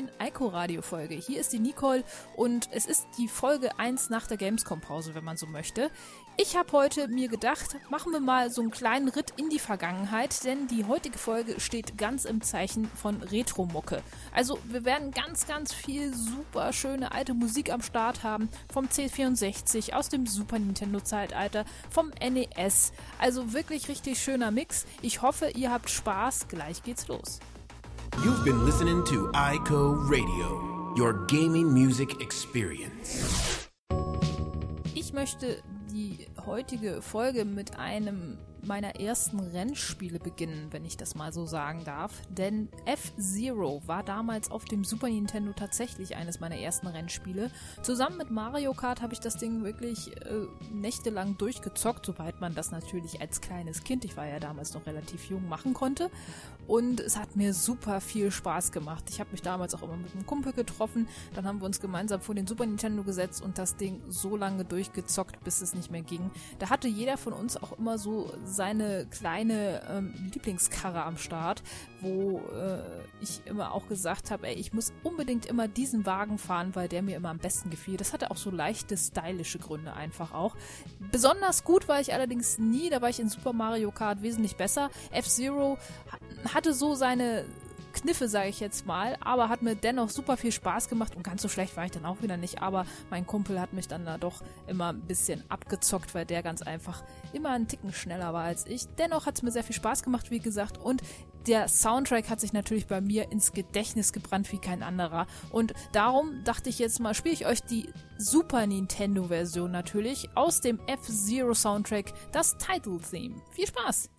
Neuen Ico Radio Folge. Hier ist die Nicole und es ist die Folge 1 nach der Gamescom Pause, wenn man so möchte. Ich habe heute mir gedacht, machen wir mal so einen kleinen Ritt in die Vergangenheit, denn die heutige Folge steht ganz im Zeichen von Retro-Mucke. Also wir werden ganz, ganz viel super schöne alte Musik am Start haben, vom C64, aus dem Super Nintendo Zeitalter, vom NES. Also wirklich richtig schöner Mix. Ich hoffe, ihr habt Spaß. Gleich geht's los. You've been listening to iCo Radio, your gaming music experience. Ich möchte die heutige Folge mit einem meiner ersten Rennspiele beginnen, wenn ich das mal so sagen darf. Denn F-Zero war damals auf dem Super Nintendo tatsächlich eines meiner ersten Rennspiele. Zusammen mit Mario Kart habe ich das Ding wirklich äh, nächtelang durchgezockt, soweit man das natürlich als kleines Kind, ich war ja damals noch relativ jung, machen konnte. Und es hat mir super viel Spaß gemacht. Ich habe mich damals auch immer mit einem Kumpel getroffen. Dann haben wir uns gemeinsam vor den Super Nintendo gesetzt und das Ding so lange durchgezockt, bis es nicht mehr ging. Da hatte jeder von uns auch immer so seine kleine ähm, Lieblingskarre am Start, wo äh, ich immer auch gesagt habe, ey, ich muss unbedingt immer diesen Wagen fahren, weil der mir immer am besten gefiel. Das hatte auch so leichte stylische Gründe einfach auch. Besonders gut war ich allerdings nie, da war ich in Super Mario Kart wesentlich besser. F-Zero hatte so seine Kniffe, sage ich jetzt mal, aber hat mir dennoch super viel Spaß gemacht und ganz so schlecht war ich dann auch wieder nicht, aber mein Kumpel hat mich dann da doch immer ein bisschen abgezockt, weil der ganz einfach immer einen Ticken schneller war als ich. Dennoch hat es mir sehr viel Spaß gemacht, wie gesagt, und der Soundtrack hat sich natürlich bei mir ins Gedächtnis gebrannt wie kein anderer. Und darum dachte ich jetzt mal, spiele ich euch die Super Nintendo Version natürlich aus dem F-Zero Soundtrack, das Title Theme. Viel Spaß!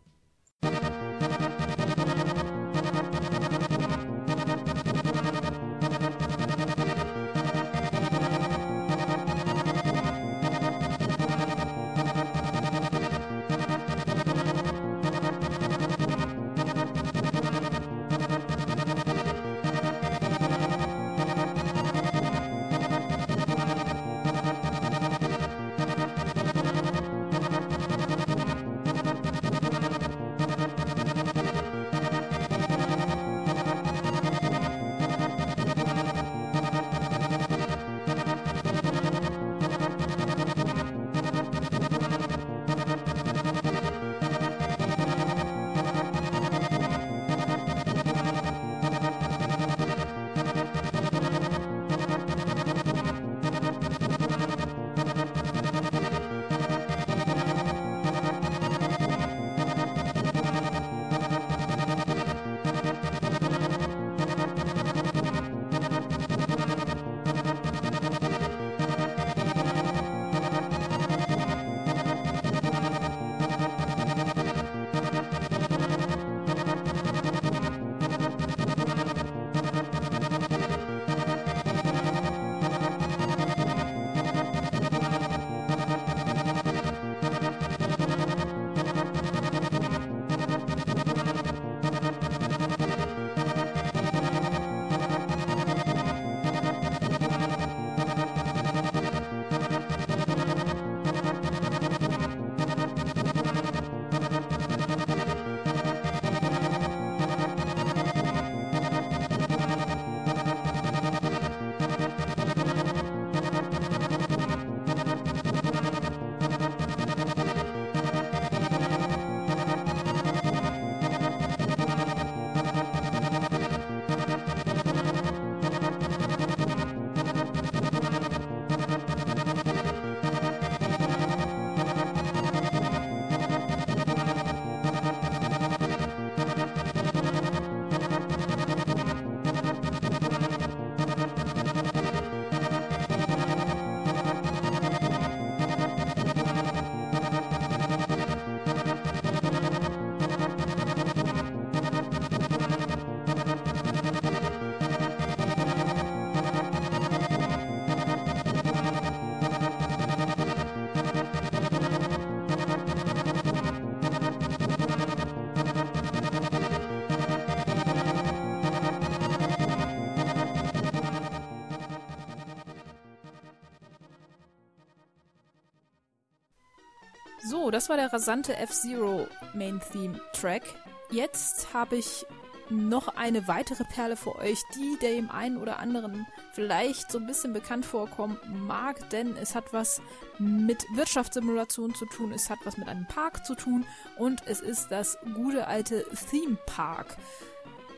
Das war der rasante F-Zero Main Theme Track. Jetzt habe ich noch eine weitere Perle für euch, die dem einen oder anderen vielleicht so ein bisschen bekannt vorkommen mag, denn es hat was mit Wirtschaftssimulation zu tun, es hat was mit einem Park zu tun und es ist das gute alte Theme Park.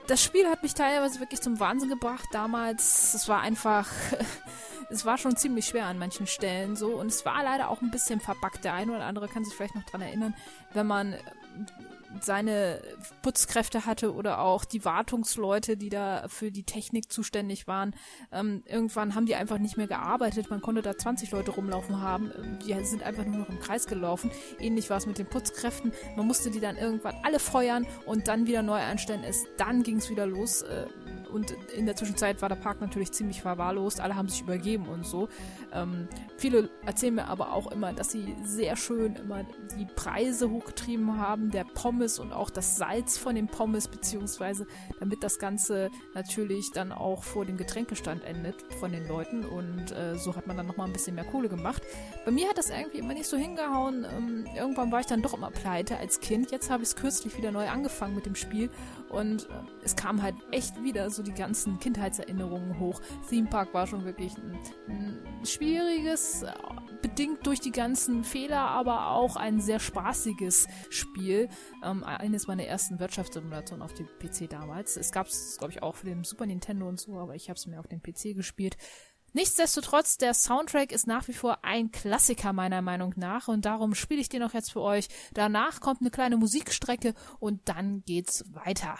Das Spiel hat mich teilweise wirklich zum Wahnsinn gebracht damals. Es war einfach, es war schon ziemlich schwer an manchen Stellen so und es war leider auch ein bisschen verbuggt. Der eine oder andere kann sich vielleicht noch dran erinnern, wenn man seine Putzkräfte hatte oder auch die Wartungsleute, die da für die Technik zuständig waren. Ähm, irgendwann haben die einfach nicht mehr gearbeitet. Man konnte da 20 Leute rumlaufen haben. Die sind einfach nur noch im Kreis gelaufen. Ähnlich war es mit den Putzkräften. Man musste die dann irgendwann alle feuern und dann wieder neu einstellen. Es, dann ging es wieder los. Äh, und in der Zwischenzeit war der Park natürlich ziemlich verwahrlost. Alle haben sich übergeben und so. Ähm, viele erzählen mir aber auch immer, dass sie sehr schön immer die Preise hochgetrieben haben, der Pommes und auch das Salz von den Pommes, beziehungsweise damit das Ganze natürlich dann auch vor dem Getränkestand endet von den Leuten. Und äh, so hat man dann nochmal ein bisschen mehr Kohle gemacht. Bei mir hat das irgendwie immer nicht so hingehauen. Ähm, irgendwann war ich dann doch immer pleite als Kind. Jetzt habe ich es kürzlich wieder neu angefangen mit dem Spiel und es kam halt echt wieder so die ganzen Kindheitserinnerungen hoch. Theme Park war schon wirklich ein, ein schwieriges, bedingt durch die ganzen Fehler, aber auch ein sehr spaßiges Spiel. Ähm, eines meiner ersten Wirtschaftssimulationen auf dem PC damals. Es gab es, glaube ich, auch für den Super Nintendo und so, aber ich habe es mir auf dem PC gespielt. Nichtsdestotrotz, der Soundtrack ist nach wie vor ein Klassiker meiner Meinung nach und darum spiele ich den auch jetzt für euch. Danach kommt eine kleine Musikstrecke und dann geht's weiter.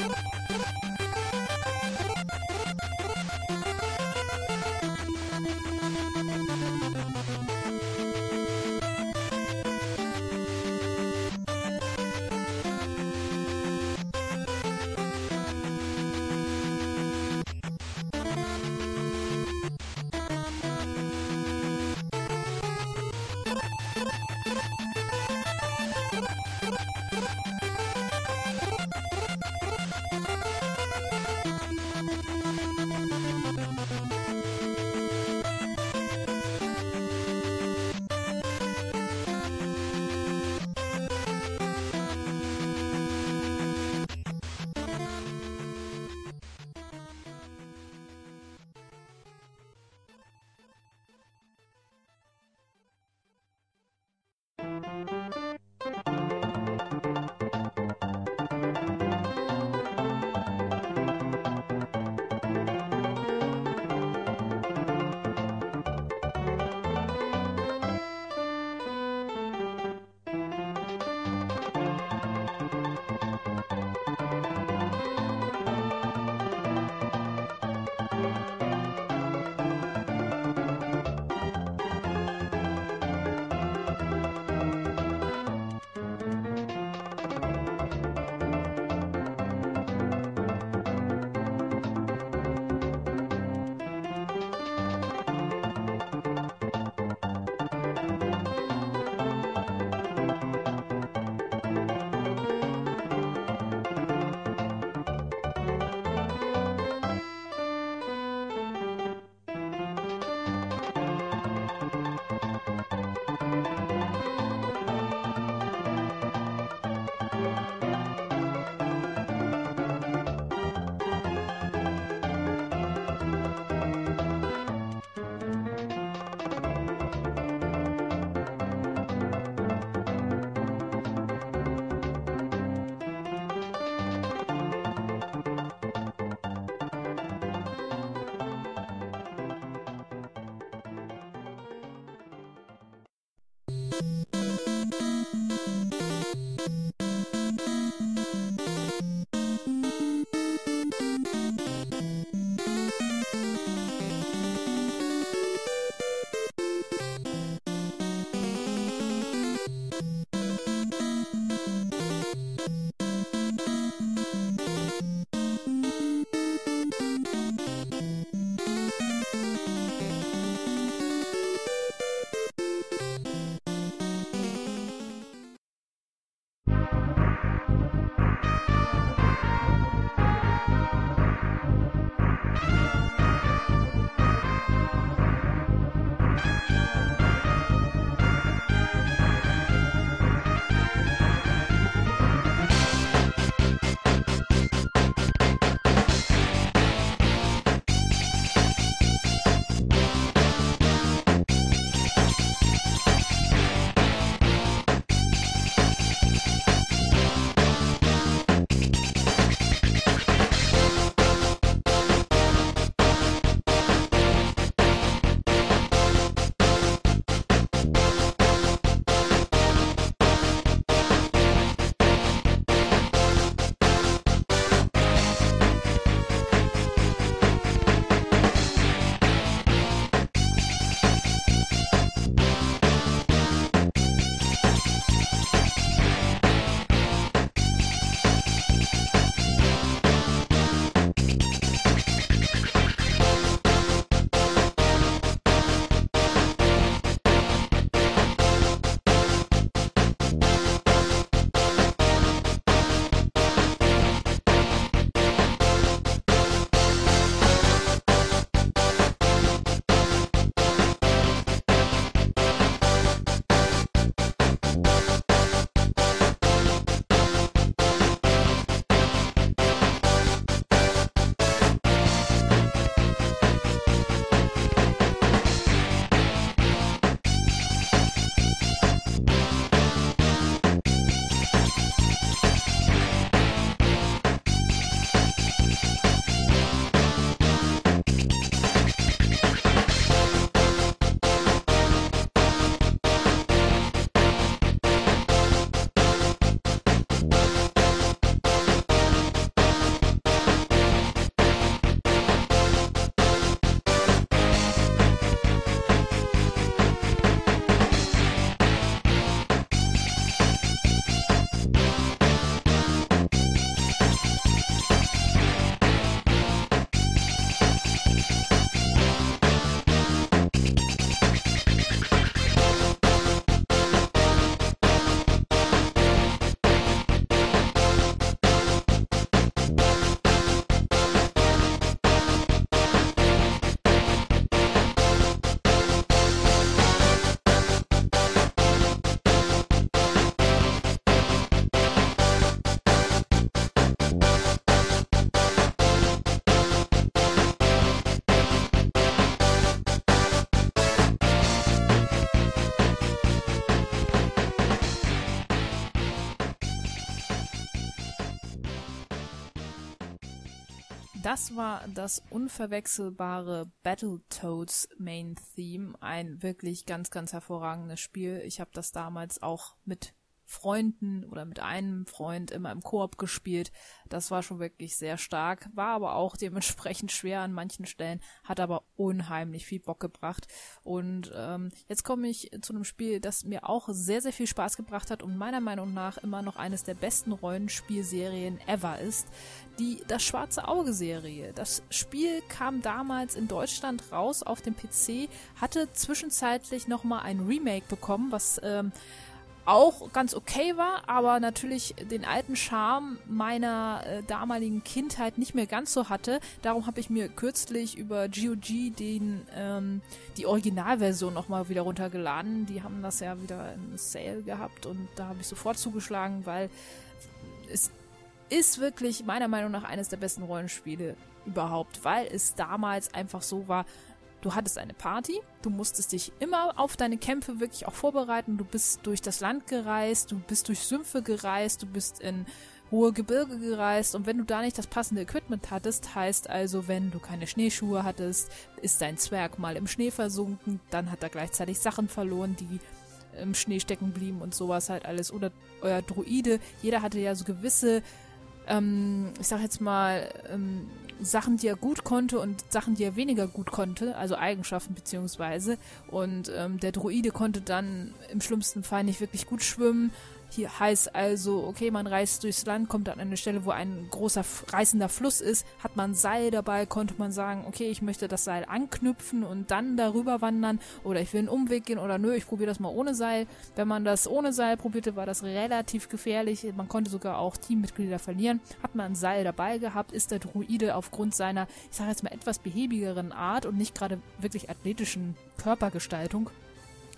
you Das war das unverwechselbare Battletoads Main Theme. Ein wirklich ganz, ganz hervorragendes Spiel. Ich habe das damals auch mit Freunden oder mit einem Freund immer im Koop gespielt. Das war schon wirklich sehr stark, war aber auch dementsprechend schwer an manchen Stellen, hat aber unheimlich viel Bock gebracht. Und ähm, jetzt komme ich zu einem Spiel, das mir auch sehr, sehr viel Spaß gebracht hat und meiner Meinung nach immer noch eines der besten Rollenspielserien ever ist, die Das Schwarze Auge Serie. Das Spiel kam damals in Deutschland raus auf dem PC, hatte zwischenzeitlich nochmal ein Remake bekommen, was ähm, auch ganz okay war, aber natürlich den alten Charme meiner äh, damaligen Kindheit nicht mehr ganz so hatte. Darum habe ich mir kürzlich über GOG den ähm, die Originalversion nochmal wieder runtergeladen. Die haben das ja wieder in Sale gehabt und da habe ich sofort zugeschlagen, weil es ist wirklich meiner Meinung nach eines der besten Rollenspiele überhaupt, weil es damals einfach so war, du hattest eine Party, du musstest dich immer auf deine Kämpfe wirklich auch vorbereiten, du bist durch das Land gereist, du bist durch Sümpfe gereist, du bist in hohe Gebirge gereist und wenn du da nicht das passende Equipment hattest, heißt also, wenn du keine Schneeschuhe hattest, ist dein Zwerg mal im Schnee versunken, dann hat er gleichzeitig Sachen verloren, die im Schnee stecken blieben und sowas halt alles. Oder euer Druide, jeder hatte ja so gewisse, ähm, ich sag jetzt mal, ähm, Sachen, die er gut konnte und Sachen, die er weniger gut konnte, also Eigenschaften beziehungsweise. Und ähm, der Druide konnte dann im schlimmsten Fall nicht wirklich gut schwimmen, hier heißt also, okay, man reist durchs Land, kommt an eine Stelle, wo ein großer reißender Fluss ist, hat man Seil dabei, konnte man sagen, okay, ich möchte das Seil anknüpfen und dann darüber wandern oder ich will einen Umweg gehen oder nö, ich probiere das mal ohne Seil. Wenn man das ohne Seil probierte, war das relativ gefährlich. Man konnte sogar auch Teammitglieder verlieren. Hat man ein Seil dabei gehabt, ist der Druide aufgrund seiner, ich sage jetzt mal, etwas behäbigeren Art und nicht gerade wirklich athletischen Körpergestaltung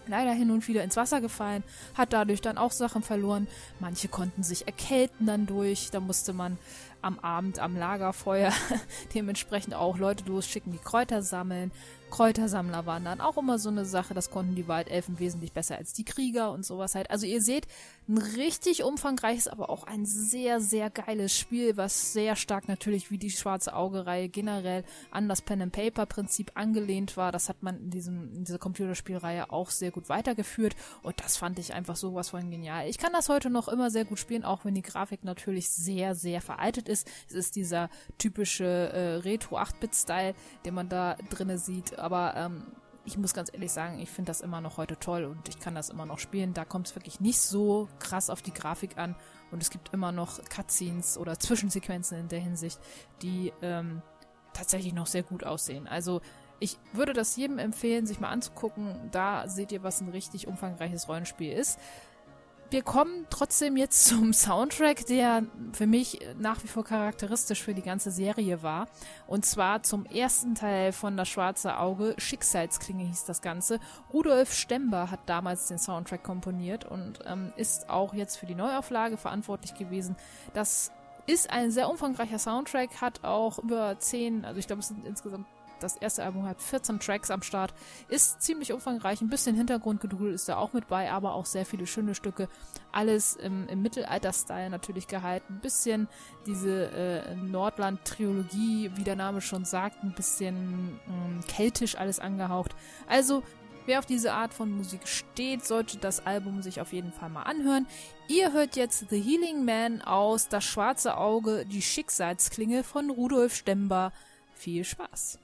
leider hin und wieder ins Wasser gefallen, hat dadurch dann auch Sachen verloren. Manche konnten sich erkälten dann durch, da musste man am Abend am Lagerfeuer dementsprechend auch Leute losschicken, die Kräuter sammeln. Kräutersammler waren dann auch immer so eine Sache. Das konnten die Waldelfen wesentlich besser als die Krieger und sowas halt. Also ihr seht, ein richtig umfangreiches, aber auch ein sehr, sehr geiles Spiel, was sehr stark natürlich wie die Schwarze Auge-Reihe generell an das Pen-and-Paper-Prinzip angelehnt war. Das hat man in, diesem, in dieser Computerspielreihe auch sehr gut weitergeführt und das fand ich einfach sowas von genial. Ich kann das heute noch immer sehr gut spielen, auch wenn die Grafik natürlich sehr, sehr veraltet ist. Es ist dieser typische äh, Retro-8-Bit-Style, den man da drinne sieht aber ähm, ich muss ganz ehrlich sagen, ich finde das immer noch heute toll und ich kann das immer noch spielen. Da kommt es wirklich nicht so krass auf die Grafik an und es gibt immer noch Cutscenes oder Zwischensequenzen in der Hinsicht, die ähm, tatsächlich noch sehr gut aussehen. Also ich würde das jedem empfehlen, sich mal anzugucken. Da seht ihr, was ein richtig umfangreiches Rollenspiel ist wir kommen trotzdem jetzt zum Soundtrack, der für mich nach wie vor charakteristisch für die ganze Serie war. Und zwar zum ersten Teil von Das Schwarze Auge, Schicksalsklinge hieß das Ganze. Rudolf Stember hat damals den Soundtrack komponiert und ähm, ist auch jetzt für die Neuauflage verantwortlich gewesen. Das ist ein sehr umfangreicher Soundtrack, hat auch über zehn, also ich glaube es sind insgesamt das erste Album hat 14 Tracks am Start, ist ziemlich umfangreich, ein bisschen Hintergrundgedudel ist da auch mit bei, aber auch sehr viele schöne Stücke. Alles im, im Mittelalter-Style natürlich gehalten. Ein bisschen diese äh, Nordland-Trilogie, wie der Name schon sagt, ein bisschen ähm, keltisch alles angehaucht. Also Wer auf diese Art von Musik steht, sollte das Album sich auf jeden Fall mal anhören. Ihr hört jetzt The Healing Man aus Das schwarze Auge, die Schicksalsklinge von Rudolf Stember. Viel Spaß!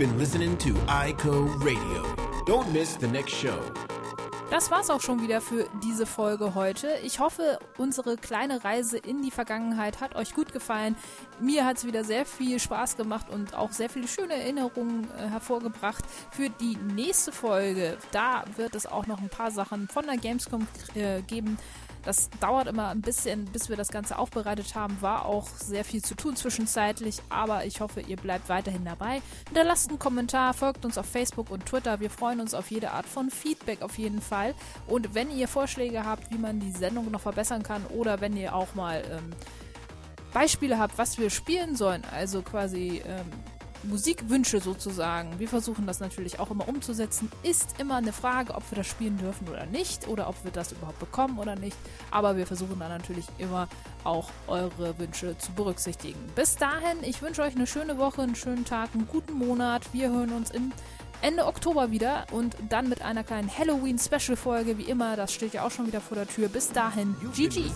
Been listening to ICO Radio. Don't miss the next show. Das war's auch schon wieder für diese Folge heute. Ich hoffe, unsere kleine Reise in die Vergangenheit hat euch gut gefallen. Mir hat's wieder sehr viel Spaß gemacht und auch sehr viele schöne Erinnerungen äh, hervorgebracht. Für die nächste Folge, da wird es auch noch ein paar Sachen von der Gamescom äh, geben. Das dauert immer ein bisschen, bis wir das Ganze aufbereitet haben. War auch sehr viel zu tun zwischenzeitlich, aber ich hoffe, ihr bleibt weiterhin dabei. Hinterlasst einen Kommentar, folgt uns auf Facebook und Twitter. Wir freuen uns auf jede Art von Feedback auf jeden Fall. Und wenn ihr Vorschläge habt, wie man die Sendung noch verbessern kann oder wenn ihr auch mal ähm, Beispiele habt, was wir spielen sollen, also quasi ähm, Musikwünsche sozusagen, wir versuchen das natürlich auch immer umzusetzen, ist immer eine Frage, ob wir das spielen dürfen oder nicht oder ob wir das überhaupt bekommen oder nicht. Aber wir versuchen dann natürlich immer auch eure Wünsche zu berücksichtigen. Bis dahin, ich wünsche euch eine schöne Woche, einen schönen Tag, einen guten Monat. Wir hören uns im Ende Oktober wieder und dann mit einer kleinen Halloween-Special-Folge, wie immer. Das steht ja auch schon wieder vor der Tür. Bis dahin, GG.